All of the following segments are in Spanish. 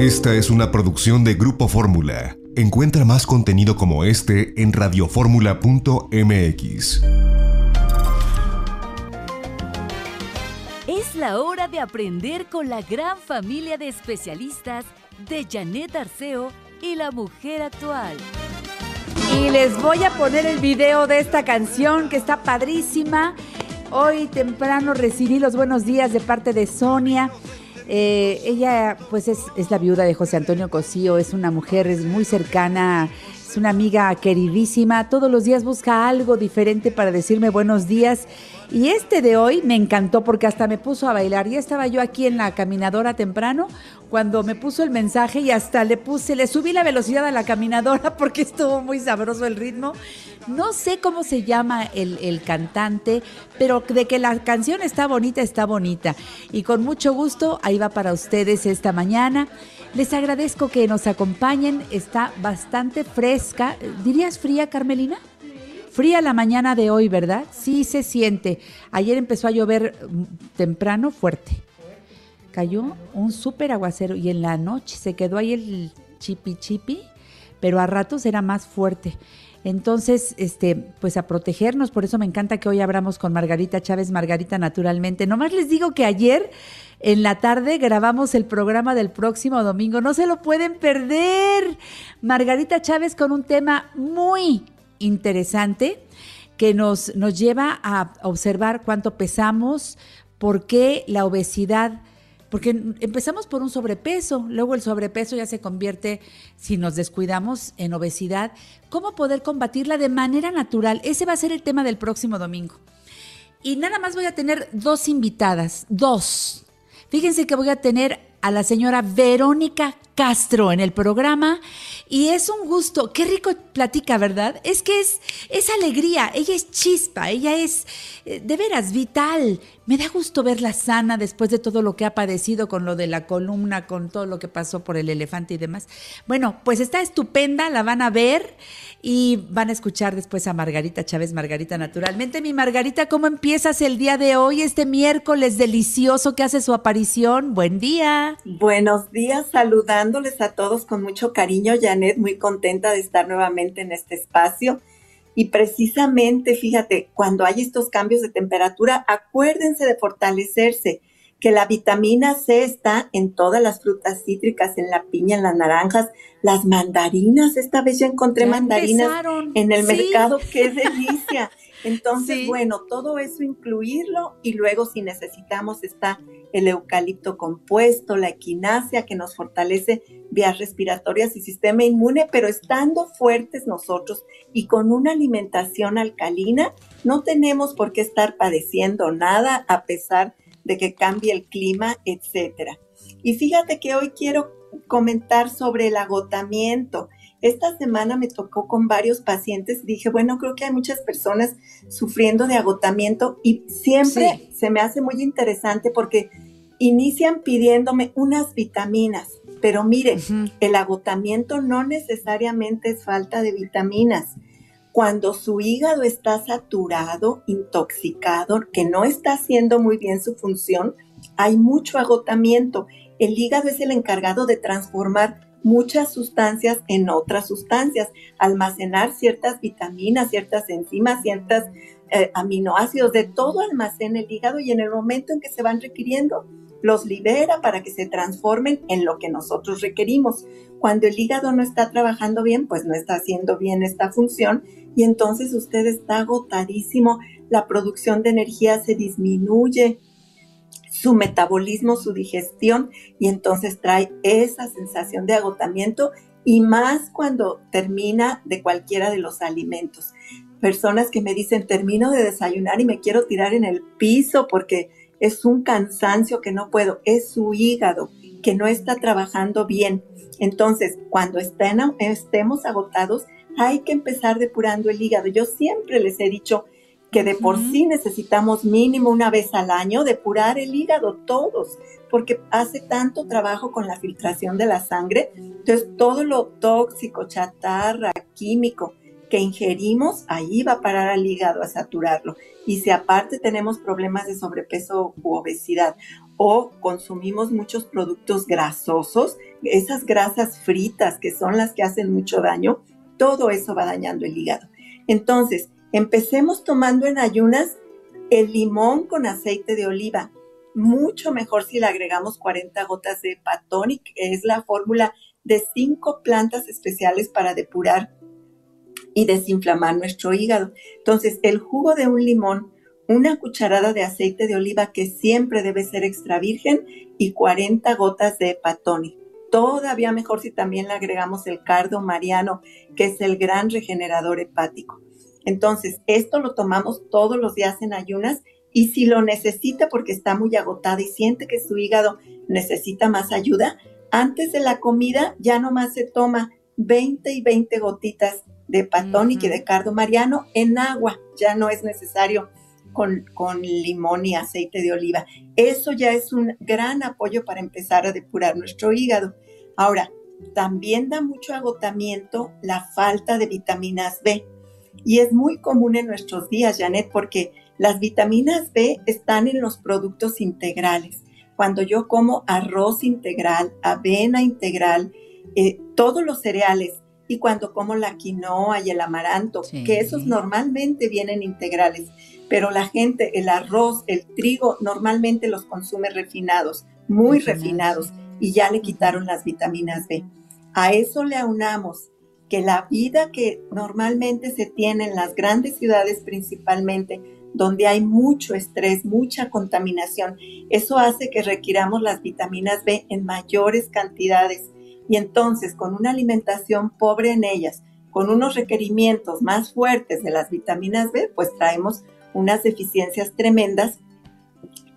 Esta es una producción de Grupo Fórmula. Encuentra más contenido como este en radioformula.mx. Es la hora de aprender con la gran familia de especialistas de Janet Arceo y la mujer actual. Y les voy a poner el video de esta canción que está padrísima. Hoy temprano recibí los buenos días de parte de Sonia. Eh, ella pues es, es, la viuda de José Antonio Cosío, es una mujer es muy cercana, es una amiga queridísima, todos los días busca algo diferente para decirme buenos días y este de hoy me encantó porque hasta me puso a bailar. Ya estaba yo aquí en la caminadora temprano cuando me puso el mensaje y hasta le puse, le subí la velocidad a la caminadora porque estuvo muy sabroso el ritmo. No sé cómo se llama el, el cantante, pero de que la canción está bonita, está bonita. Y con mucho gusto, ahí va para ustedes esta mañana. Les agradezco que nos acompañen, está bastante fresca. ¿Dirías fría, Carmelina? Fría la mañana de hoy, ¿verdad? Sí se siente. Ayer empezó a llover mm, temprano fuerte. Cayó un súper aguacero y en la noche se quedó ahí el chipi chipi, pero a ratos era más fuerte. Entonces, este, pues a protegernos, por eso me encanta que hoy abramos con Margarita Chávez, Margarita naturalmente. Nomás les digo que ayer en la tarde grabamos el programa del próximo domingo, no se lo pueden perder. Margarita Chávez con un tema muy interesante que nos, nos lleva a observar cuánto pesamos, por qué la obesidad, porque empezamos por un sobrepeso, luego el sobrepeso ya se convierte, si nos descuidamos, en obesidad. ¿Cómo poder combatirla de manera natural? Ese va a ser el tema del próximo domingo. Y nada más voy a tener dos invitadas, dos. Fíjense que voy a tener a la señora Verónica Castro en el programa y es un gusto, qué rico platica, ¿verdad? Es que es, es alegría, ella es chispa, ella es eh, de veras vital. Me da gusto verla sana después de todo lo que ha padecido con lo de la columna, con todo lo que pasó por el elefante y demás. Bueno, pues está estupenda, la van a ver y van a escuchar después a Margarita Chávez, Margarita Naturalmente. Mi Margarita, ¿cómo empiezas el día de hoy, este miércoles delicioso que hace su aparición? Buen día. Buenos días, saludándoles a todos con mucho cariño. Janet, muy contenta de estar nuevamente en este espacio. Y precisamente, fíjate, cuando hay estos cambios de temperatura, acuérdense de fortalecerse que la vitamina C está en todas las frutas cítricas, en la piña, en las naranjas, las mandarinas. Esta vez yo encontré mandarinas en el mercado, qué delicia. Entonces, bueno, todo eso incluirlo y luego si necesitamos está el eucalipto compuesto, la equinacia que nos fortalece vías respiratorias y sistema inmune, pero estando fuertes nosotros y con una alimentación alcalina, no tenemos por qué estar padeciendo nada a pesar de que cambie el clima, etcétera. Y fíjate que hoy quiero comentar sobre el agotamiento. Esta semana me tocó con varios pacientes. Dije, bueno, creo que hay muchas personas sufriendo de agotamiento y siempre se me hace muy interesante porque inician pidiéndome unas vitaminas. Pero miren, el agotamiento no necesariamente es falta de vitaminas. Cuando su hígado está saturado, intoxicado, que no está haciendo muy bien su función, hay mucho agotamiento. El hígado es el encargado de transformar muchas sustancias en otras sustancias, almacenar ciertas vitaminas, ciertas enzimas, ciertos eh, aminoácidos, de todo almacena el hígado y en el momento en que se van requiriendo, los libera para que se transformen en lo que nosotros requerimos. Cuando el hígado no está trabajando bien, pues no está haciendo bien esta función y entonces usted está agotadísimo, la producción de energía se disminuye, su metabolismo, su digestión y entonces trae esa sensación de agotamiento y más cuando termina de cualquiera de los alimentos. Personas que me dicen, termino de desayunar y me quiero tirar en el piso porque es un cansancio que no puedo, es su hígado que no está trabajando bien. Entonces, cuando estemos agotados, hay que empezar depurando el hígado. Yo siempre les he dicho que de por sí necesitamos mínimo una vez al año depurar el hígado todos, porque hace tanto trabajo con la filtración de la sangre. Entonces, todo lo tóxico, chatarra, químico que ingerimos, ahí va a parar al hígado a saturarlo. Y si aparte tenemos problemas de sobrepeso u obesidad o consumimos muchos productos grasosos, esas grasas fritas que son las que hacen mucho daño, todo eso va dañando el hígado. Entonces, empecemos tomando en ayunas el limón con aceite de oliva. Mucho mejor si le agregamos 40 gotas de Patonic, que es la fórmula de cinco plantas especiales para depurar y desinflamar nuestro hígado. Entonces, el jugo de un limón, una cucharada de aceite de oliva que siempre debe ser extra virgen y 40 gotas de Patonic. Todavía mejor si también le agregamos el cardo mariano, que es el gran regenerador hepático. Entonces, esto lo tomamos todos los días en ayunas y si lo necesita porque está muy agotada y siente que su hígado necesita más ayuda, antes de la comida ya nomás se toma 20 y 20 gotitas de patónico y de cardo mariano en agua. Ya no es necesario con, con, limón y aceite de oliva. Eso ya es un gran apoyo para empezar a depurar nuestro hígado. Ahora, también da mucho agotamiento la falta de vitaminas B. Y es muy común en nuestros días, Janet, porque las vitaminas B están en los productos integrales. Cuando yo como arroz integral, avena integral, eh, todos los cereales, y cuando como la quinoa y el amaranto, que esos normalmente vienen integrales, pero la gente, el arroz, el trigo, normalmente los consume refinados, muy refinados, y ya le quitaron las vitaminas B. A eso le aunamos que la vida que normalmente se tiene en las grandes ciudades principalmente, donde hay mucho estrés, mucha contaminación, eso hace que requiramos las vitaminas B en mayores cantidades. Y entonces, con una alimentación pobre en ellas, con unos requerimientos más fuertes de las vitaminas B, pues traemos unas deficiencias tremendas.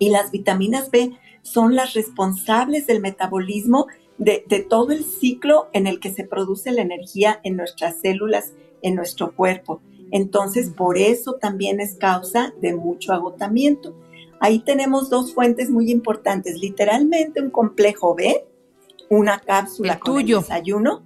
Y las vitaminas B son las responsables del metabolismo de, todo el ciclo en el que se produce la energía en nuestras células, en nuestro cuerpo. Entonces, por eso también es causa de mucho agotamiento. Ahí tenemos dos fuentes muy importantes, literalmente un complejo B, una cápsula con el desayuno.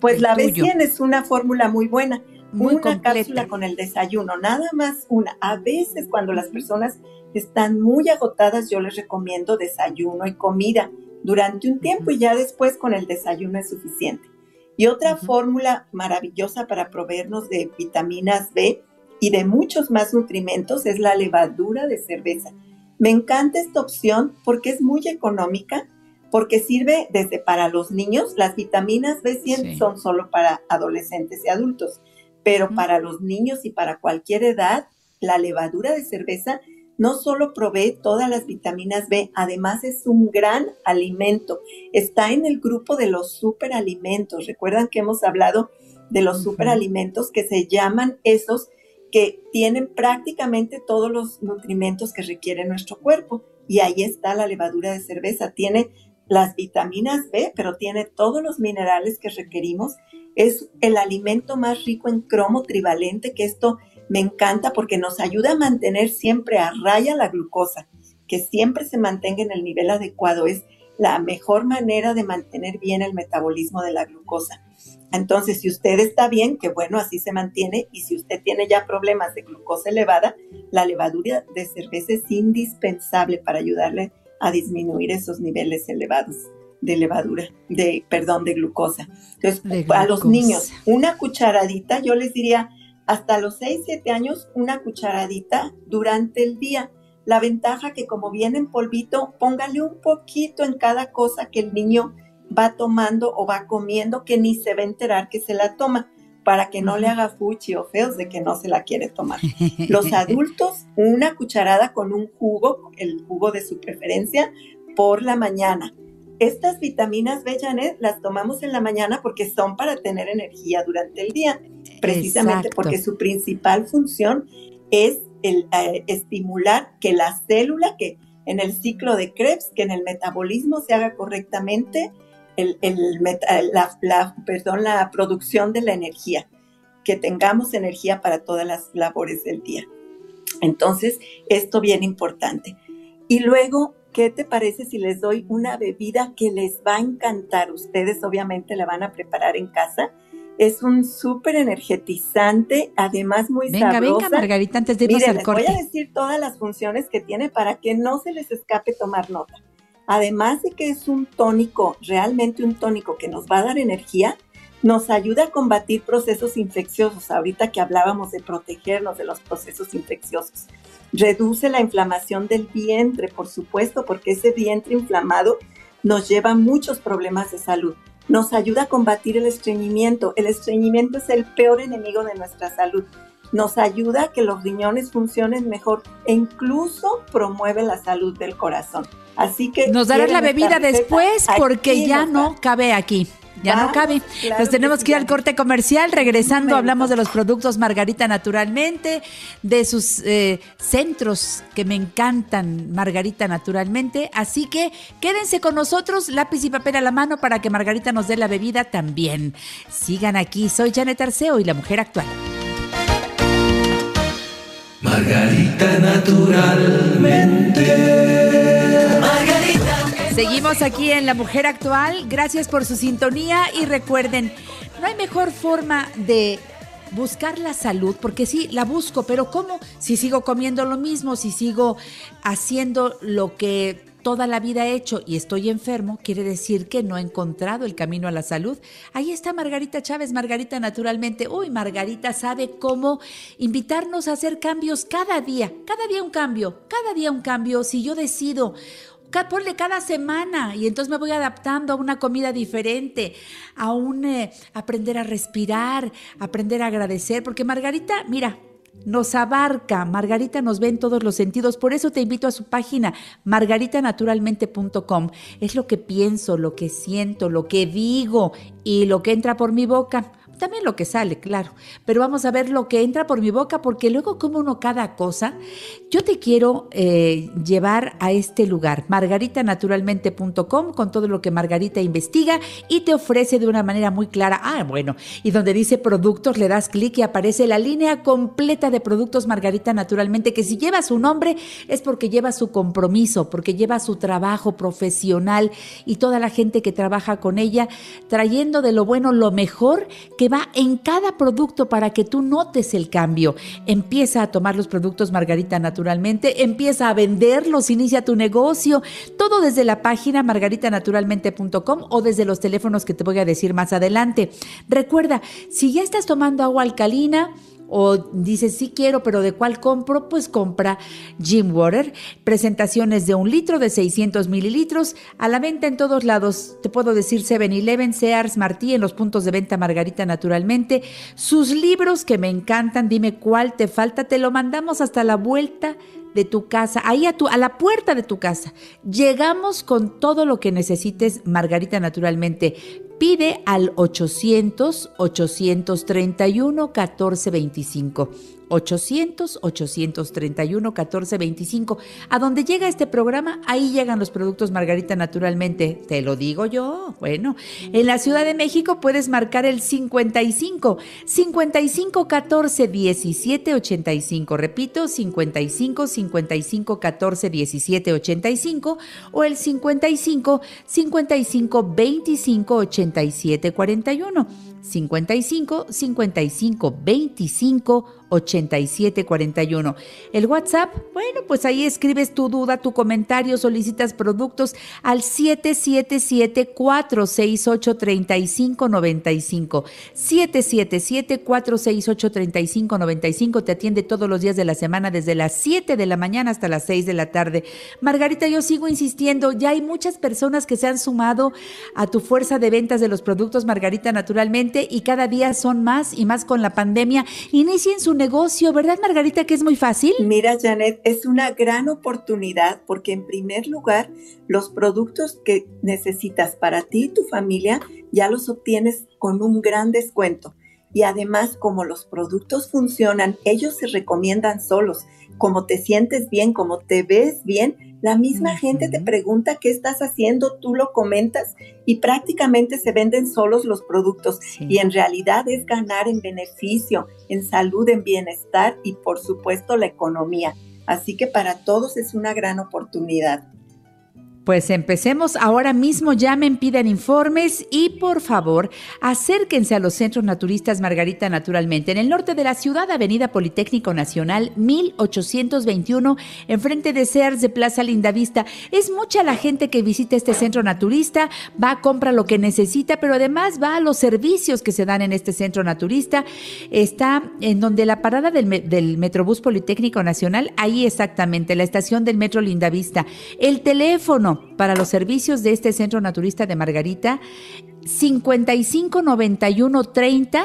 pues la B100 es una fórmula muy buena, una cápsula con el desayuno, nada más una. A veces cuando las personas están muy agotadas, yo les recomiendo desayuno y comida durante un tiempo y ya después con el desayuno es suficiente. Y otra fórmula maravillosa para proveernos de vitaminas B y de muchos más nutrimentos es la levadura de cerveza. Me encanta esta opción porque es muy económica, porque sirve desde para los niños. Las vitaminas B100 son solo para adolescentes y adultos, pero para los niños y para cualquier edad, la levadura de cerveza no solo provee todas las vitaminas B, además es un gran alimento. Está en el grupo de los superalimentos. Recuerdan que hemos hablado de los superalimentos que se llaman esos que tienen prácticamente todos los nutrimentos que requiere nuestro cuerpo. Y ahí está la levadura de cerveza. Tiene las vitaminas B, pero tiene todos los minerales que requerimos. Es el alimento más rico en cromo trivalente, que esto me encanta porque nos ayuda a mantener siempre a raya la glucosa, que siempre se mantenga en el nivel adecuado. Es la mejor manera de mantener bien el metabolismo de la glucosa. Entonces, si usted está bien, que bueno, así se mantiene. Y si usted tiene ya problemas de glucosa elevada, la levadura de cerveza es indispensable para ayudarle a disminuir esos niveles elevados de levadura, de, perdón, de glucosa. Entonces, a los niños, una cucharadita, yo les diría, hasta los 6, 7 años una cucharadita durante el día. La ventaja que como viene en polvito, póngale un poquito en cada cosa que el niño va tomando o va comiendo que ni se va a enterar que se la toma para que no le haga fuchi o feos de que no se la quiere tomar. Los adultos, una cucharada con un jugo, el jugo de su preferencia, por la mañana. Estas vitaminas B, Janet, las tomamos en la mañana porque son para tener energía durante el día precisamente porque su principal función es el, eh, estimular que la célula, que en el ciclo de Krebs, que en el metabolismo se haga correctamente el, la, perdón, la producción de la energía, que tengamos energía para todas las labores del día. Entonces, esto bien importante. Y luego, ¿qué te parece si les doy una bebida que les va a encantar? Ustedes obviamente la van a preparar en casa es un súper energetizante, además muy venga, sabrosa. Venga, Margarita, antes de irnos Miren, les voy a decir todas las funciones que tiene para que no se les escape tomar nota. además de que es un tónico, realmente un tónico que nos va a dar energía, nos ayuda a combatir procesos infecciosos, ahorita que hablábamos de protegernos de los procesos infecciosos. Reduce la inflamación del vientre, por supuesto, porque ese vientre inflamado nos lleva a muchos problemas de salud. Nos ayuda a combatir el estreñimiento. El estreñimiento es el peor enemigo de nuestra salud. Nos ayuda a que los riñones funcionen mejor e incluso promueve la salud del corazón. Así que... Nos darás la bebida después porque ya no cabe aquí. Ya no cabe. Nos tenemos que ir al corte comercial. Regresando, hablamos de los productos Margarita Naturalmente, de sus eh, centros que me encantan, Margarita Naturalmente. Así que quédense con nosotros, lápiz y papel a la mano para que Margarita nos dé la bebida también. Sigan aquí. Soy Janet Arceo y la mujer actual. Margarita Naturalmente. Seguimos aquí en La Mujer Actual. Gracias por su sintonía y recuerden, no hay mejor forma de buscar la salud, porque sí, la busco, pero ¿cómo? Si sigo comiendo lo mismo, si sigo haciendo lo que toda la vida he hecho y estoy enfermo, quiere decir que no he encontrado el camino a la salud. Ahí está Margarita Chávez, Margarita naturalmente. Uy, Margarita sabe cómo invitarnos a hacer cambios cada día, cada día un cambio, cada día un cambio. Si yo decido ponle cada semana y entonces me voy adaptando a una comida diferente, a un eh, aprender a respirar, aprender a agradecer, porque Margarita, mira, nos abarca, Margarita nos ve en todos los sentidos, por eso te invito a su página margaritanaturalmente.com. Es lo que pienso, lo que siento, lo que digo y lo que entra por mi boca también lo que sale, claro, pero vamos a ver lo que entra por mi boca, porque luego como uno cada cosa, yo te quiero eh, llevar a este lugar, margaritanaturalmente.com, con todo lo que Margarita investiga y te ofrece de una manera muy clara, ah, bueno, y donde dice productos, le das clic y aparece la línea completa de productos Margarita Naturalmente, que si lleva su nombre es porque lleva su compromiso, porque lleva su trabajo profesional y toda la gente que trabaja con ella, trayendo de lo bueno lo mejor que va en cada producto para que tú notes el cambio. Empieza a tomar los productos Margarita naturalmente, empieza a venderlos, inicia tu negocio, todo desde la página margaritanaturalmente.com o desde los teléfonos que te voy a decir más adelante. Recuerda, si ya estás tomando agua alcalina, o dices, sí quiero, pero ¿de cuál compro? Pues compra Jim Water. Presentaciones de un litro de 600 mililitros a la venta en todos lados. Te puedo decir 7-Eleven, Sears, Martí, en los puntos de venta Margarita naturalmente. Sus libros que me encantan, dime cuál te falta, te lo mandamos hasta la vuelta de tu casa, ahí a, tu, a la puerta de tu casa. Llegamos con todo lo que necesites, Margarita, naturalmente. Pide al 800-831-1425. 800-831-1425. A donde llega este programa, ahí llegan los productos Margarita naturalmente. Te lo digo yo. Bueno, en la Ciudad de México puedes marcar el 55 55 14 17 85. Repito, 55 55 14 17 85 o el 55 55 25 87 41. 55 55 25 8741. El WhatsApp, bueno, pues ahí escribes tu duda, tu comentario, solicitas productos al 777-468-3595. 777-468-3595. Te atiende todos los días de la semana, desde las 7 de la mañana hasta las 6 de la tarde. Margarita, yo sigo insistiendo, ya hay muchas personas que se han sumado a tu fuerza de ventas de los productos Margarita naturalmente y cada día son más y más con la pandemia. Inicien su negocio, ¿verdad Margarita que es muy fácil? Mira Janet, es una gran oportunidad porque en primer lugar los productos que necesitas para ti y tu familia ya los obtienes con un gran descuento. Y además, como los productos funcionan, ellos se recomiendan solos. Como te sientes bien, como te ves bien, la misma gente te pregunta qué estás haciendo, tú lo comentas y prácticamente se venden solos los productos. Y en realidad es ganar en beneficio, en salud, en bienestar y por supuesto la economía. Así que para todos es una gran oportunidad. Pues empecemos ahora mismo, llamen, pidan informes y por favor acérquense a los centros naturistas Margarita Naturalmente. En el norte de la ciudad, Avenida Politécnico Nacional 1821, enfrente de Sears de Plaza Lindavista. Es mucha la gente que visita este centro naturista, va, compra lo que necesita, pero además va a los servicios que se dan en este centro naturista. Está en donde la parada del, del Metrobús Politécnico Nacional, ahí exactamente, la estación del Metro Lindavista. El teléfono para los servicios de este centro naturista de Margarita 55 91 30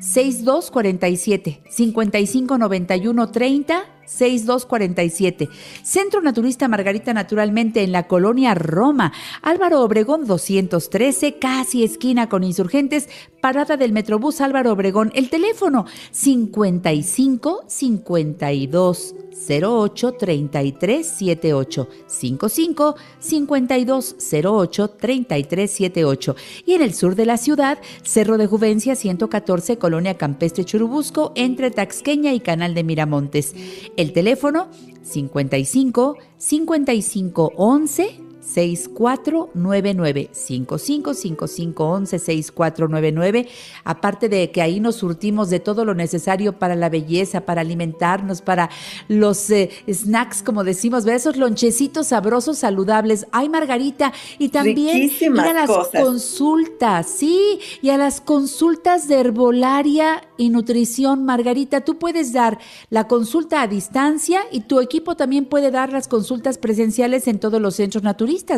6247 55 91 30 6247. Centro Naturista Margarita Naturalmente en la colonia Roma. Álvaro Obregón 213, casi esquina con insurgentes, parada del Metrobús Álvaro Obregón. El teléfono 55 52 08 33 78 55 52 08 33 78 y en el sur de la ciudad Cerro de Juvencia 114 Colonia Campestre Churubusco entre Taxqueña y Canal de Miramontes el teléfono 55 55 11 6499 555511 6499 aparte de que ahí nos surtimos de todo lo necesario para la belleza, para alimentarnos, para los eh, snacks, como decimos, ver esos lonchecitos sabrosos, saludables. Ay, Margarita, y también ir a las consultas, sí, y a las consultas de herbolaria y nutrición. Margarita, tú puedes dar la consulta a distancia y tu equipo también puede dar las consultas presenciales en todos los centros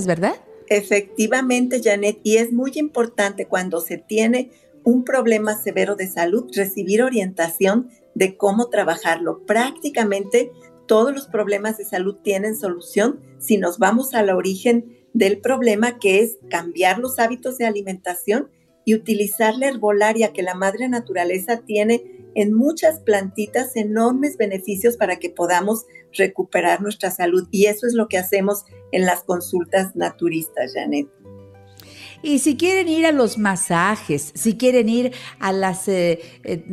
¿verdad? Efectivamente, Janet, y es muy importante cuando se tiene un problema severo de salud recibir orientación de cómo trabajarlo. Prácticamente todos los problemas de salud tienen solución si nos vamos al origen del problema, que es cambiar los hábitos de alimentación y utilizar la herbolaria que la madre naturaleza tiene en muchas plantitas enormes beneficios para que podamos recuperar nuestra salud. Y eso es lo que hacemos en las consultas naturistas, Janet. Y si quieren ir a los masajes, si quieren ir a las eh, eh,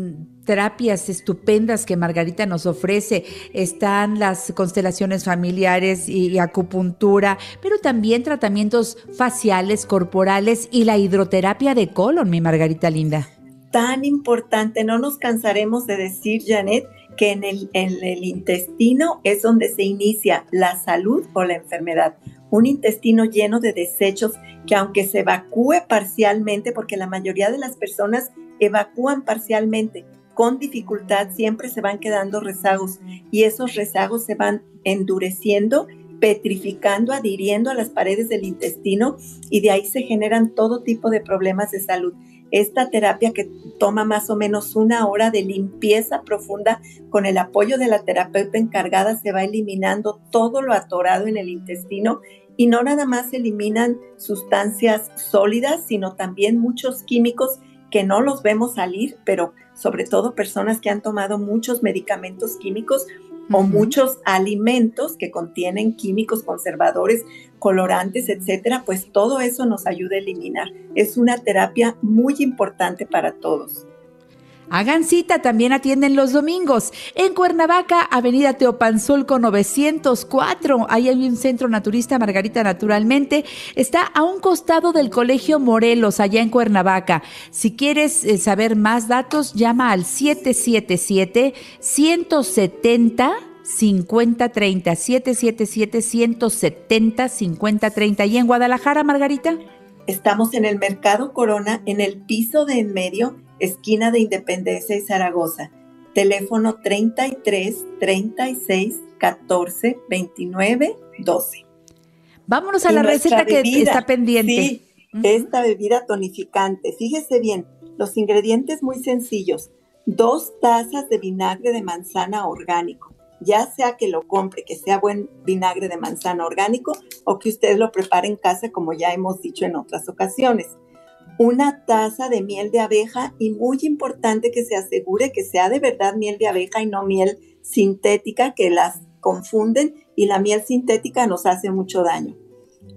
terapias estupendas que Margarita nos ofrece, están las constelaciones familiares y, acupuntura, pero también tratamientos faciales, corporales y la hidroterapia de colon, mi Margarita linda tan importante. No nos cansaremos de decir, Janet, que en el, en el intestino es donde se inicia la salud o la enfermedad. Un intestino lleno de desechos que aunque se evacúe parcialmente, porque la mayoría de las personas evacúan parcialmente, con dificultad siempre se van quedando rezagos y esos rezagos se van endureciendo petrificando, adhiriendo a las paredes del intestino y de ahí se generan todo tipo de problemas de salud esta terapia que toma más o menos una hora de limpieza profunda con el apoyo de la terapeuta encargada se va eliminando todo lo atorado en el intestino y no nada más se eliminan sustancias sólidas, sino también muchos químicos que no los vemos salir, pero sobre todo personas que han tomado muchos medicamentos químicos o muchos alimentos que contienen químicos conservadores, colorantes, etcétera, pues todo eso nos ayuda a eliminar. Es una terapia muy importante para todos. Hagan cita, también atienden los domingos. En Cuernavaca, Avenida Teopanzolco 904. Ahí hay un centro naturista Margarita Naturalmente. Está a un costado del Colegio Morelos, allá en Cuernavaca. Si quieres eh, saber más datos, llama al 777 170 5030 777 170 5030 y en Guadalajara, Margarita. Estamos en el Mercado Corona, en el piso de en medio esquina de Independencia y Zaragoza. Teléfono 33 36 14 29 12. Vámonos a la receta que está pendiente. Sí, esta bebida tonificante. Fíjese bien, los ingredientes muy sencillos. Dos tazas de vinagre de manzana orgánico, ya sea que lo compre, que sea buen vinagre de manzana orgánico o que usted lo prepare en casa como ya hemos dicho en otras ocasiones una taza de miel de abeja y muy importante que se asegure que sea de verdad miel de abeja y no miel sintética que las confunden y la miel sintética nos hace mucho daño.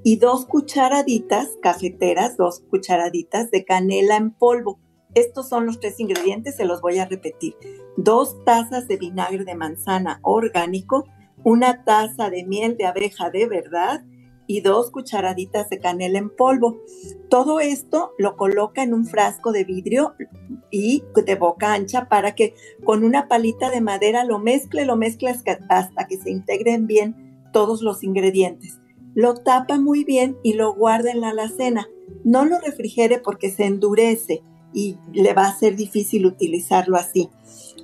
Y dos cucharaditas cafeteras, dos cucharaditas de canela en polvo. Estos son los tres ingredientes, se los voy a repetir. Dos tazas de vinagre de manzana orgánico, una taza de miel de abeja de verdad y dos cucharaditas de canela en polvo. Todo esto lo coloca en un frasco de vidrio y de boca ancha para que con una palita de madera lo mezcle, lo mezcle hasta que se integren bien todos los ingredientes. Lo tapa muy bien y lo guarda en la alacena. No lo refrigere porque se endurece y le va a ser difícil utilizarlo así.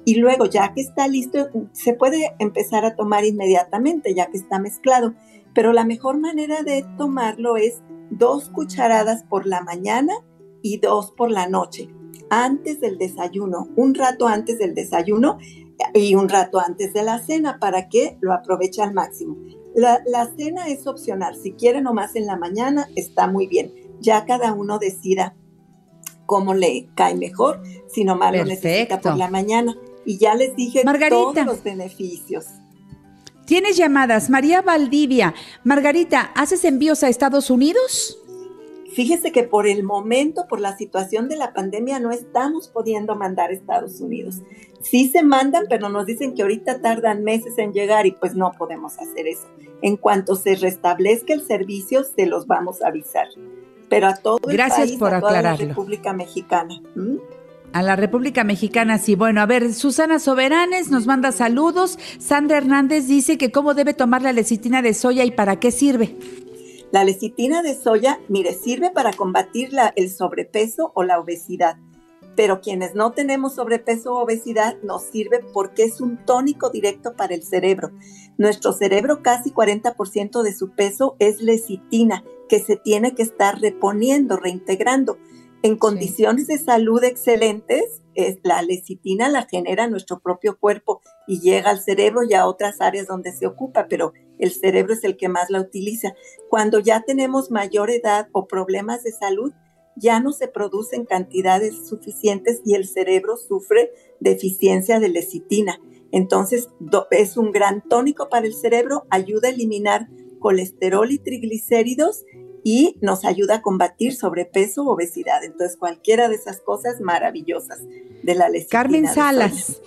Y luego, ya que está listo, se puede empezar a tomar inmediatamente, ya que está mezclado pero la mejor manera de tomarlo es dos cucharadas por la mañana y dos por la noche, antes del desayuno, un rato antes del desayuno y un rato antes de la cena para que lo aproveche al máximo. La, cena es opcional, si quiere nomás en la mañana está muy bien, ya cada uno decida cómo le cae mejor, si nomás lo necesita por la mañana. Y ya les dije todos los beneficios. Tienes llamadas. María Valdivia. Margarita, ¿haces envíos a Estados Unidos? Fíjese que por el momento, por la situación de la pandemia, no estamos pudiendo mandar a Estados Unidos. Sí se mandan, pero nos dicen que ahorita tardan meses en llegar y pues no podemos hacer eso. En cuanto se restablezca el servicio, se los vamos a avisar. Pero a todo el Gracias país, por a toda la República Mexicana. A la República Mexicana, sí. Bueno, a ver, Susana Soberanes nos manda saludos. Sandra Hernández dice que cómo debe tomar la lecitina de soya y para qué sirve. La lecitina de soya, mire, sirve para combatir la, el sobrepeso o la obesidad. Pero quienes no tenemos sobrepeso o obesidad nos sirve porque es un tónico directo para el cerebro. Nuestro cerebro, casi 40% de su peso es lecitina, que se tiene que estar reponiendo, reintegrando. En condiciones de salud excelentes, es, la lecitina la genera nuestro propio cuerpo y llega al cerebro y a otras áreas donde se ocupa, pero el cerebro es el que más la utiliza. Cuando ya tenemos mayor edad o problemas de salud, ya no se producen cantidades suficientes y el cerebro sufre deficiencia de lecitina. Entonces, es un gran tónico para el cerebro, ayuda a eliminar colesterol y triglicéridos y nos ayuda a combatir sobrepeso o obesidad. Entonces, cualquiera de esas cosas maravillosas de la lecitina. Carmen Salas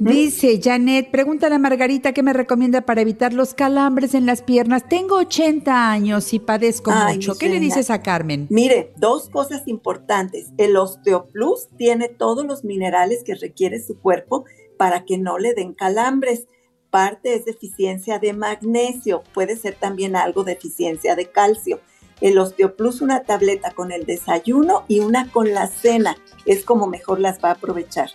dice, Janet, pregúntale a Margarita qué me recomienda para evitar los calambres en las piernas. Tengo 80 años y padezco mucho. ¿Qué le dices a Carmen? Mire, dos cosas importantes. El Osteoplus tiene todos los minerales que requiere su cuerpo para que no le den calambres parte es deficiencia de magnesio, puede ser también algo deficiencia de calcio el Osteoplus una tableta con el desayuno y una con la cena. Es como mejor las va a aprovechar.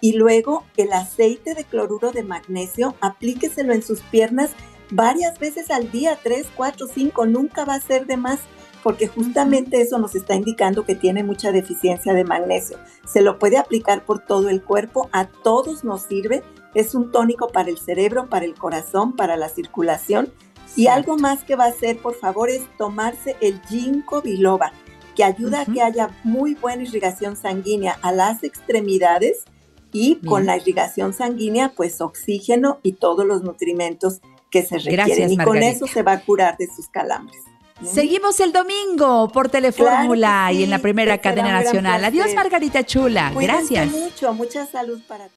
Y luego el aceite de cloruro de magnesio, aplíqueselo en sus piernas varias veces al día, tres, cuatro, cinco, nunca va a ser de más, porque justamente eso nos está indicando que tiene mucha deficiencia de magnesio. Se lo puede aplicar por todo el cuerpo, a todos nos sirve, es un tónico para el cerebro, para el corazón, para la circulación y algo más que va a hacer, por favor, es tomarse el ginkgo biloba, que ayuda a que haya muy buena irrigación sanguínea a las extremidades y con la irrigación sanguínea, pues oxígeno y todos los nutrimentos que se requieren. y con eso se va a curar de sus calambres. Seguimos el domingo por Telefórmula y en la primera cadena nacional. Adiós, Margarita Chula. Gracias. mucho, mucha salud para ti.